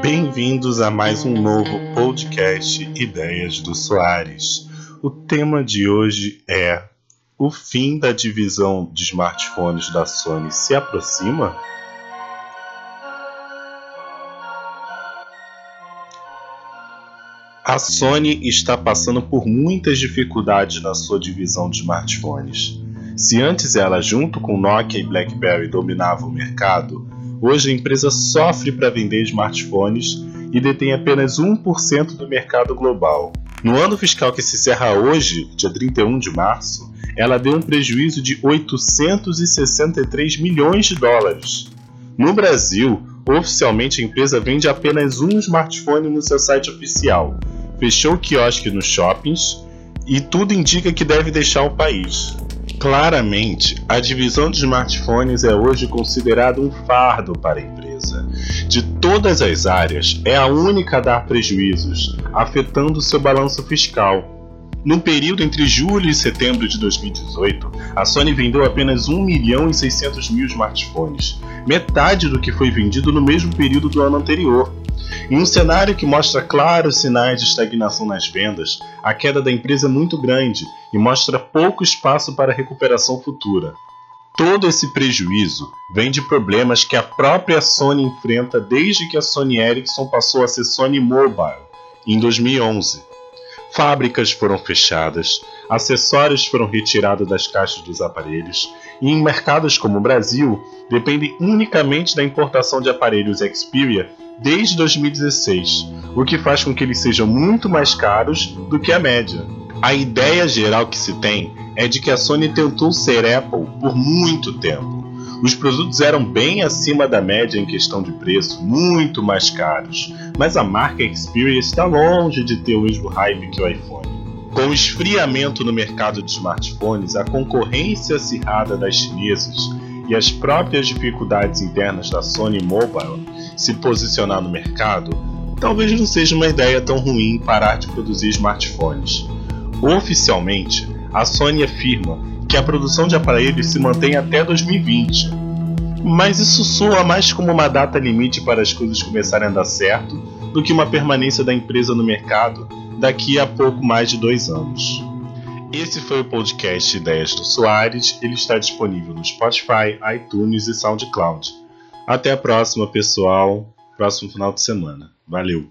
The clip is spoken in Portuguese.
Bem-vindos a mais um novo podcast Ideias do Soares. O tema de hoje é: o fim da divisão de smartphones da Sony se aproxima? A Sony está passando por muitas dificuldades na sua divisão de smartphones. Se antes ela, junto com Nokia e BlackBerry, dominava o mercado, hoje a empresa sofre para vender smartphones e detém apenas 1% do mercado global. No ano fiscal que se encerra hoje, dia 31 de março, ela deu um prejuízo de 863 milhões de dólares. No Brasil, oficialmente a empresa vende apenas um smartphone no seu site oficial, fechou o quiosque nos shoppings e tudo indica que deve deixar o país. Claramente, a divisão de smartphones é hoje considerada um fardo para a empresa. De todas as áreas, é a única a dar prejuízos, afetando seu balanço fiscal. No período entre julho e setembro de 2018, a Sony vendeu apenas 1 milhão e 600 mil smartphones, metade do que foi vendido no mesmo período do ano anterior. Em um cenário que mostra claros sinais de estagnação nas vendas, a queda da empresa é muito grande e mostra pouco espaço para recuperação futura. Todo esse prejuízo vem de problemas que a própria Sony enfrenta desde que a Sony Ericsson passou a ser Sony Mobile, em 2011. Fábricas foram fechadas, acessórios foram retirados das caixas dos aparelhos, e em mercados como o Brasil, dependem unicamente da importação de aparelhos Xperia desde 2016, o que faz com que eles sejam muito mais caros do que a média. A ideia geral que se tem é de que a Sony tentou ser Apple por muito tempo. Os produtos eram bem acima da média em questão de preço, muito mais caros, mas a marca Xperia está longe de ter o mesmo hype que o iPhone. Com o esfriamento no mercado de smartphones, a concorrência acirrada das chinesas e as próprias dificuldades internas da Sony Mobile se posicionar no mercado, talvez não seja uma ideia tão ruim parar de produzir smartphones. Oficialmente, a Sony afirma que a produção de aparelhos se mantém até 2020. Mas isso soa mais como uma data limite para as coisas começarem a dar certo do que uma permanência da empresa no mercado daqui a pouco mais de dois anos. Esse foi o podcast Ideias do Soares. Ele está disponível no Spotify, iTunes e SoundCloud. Até a próxima, pessoal. Próximo final de semana. Valeu!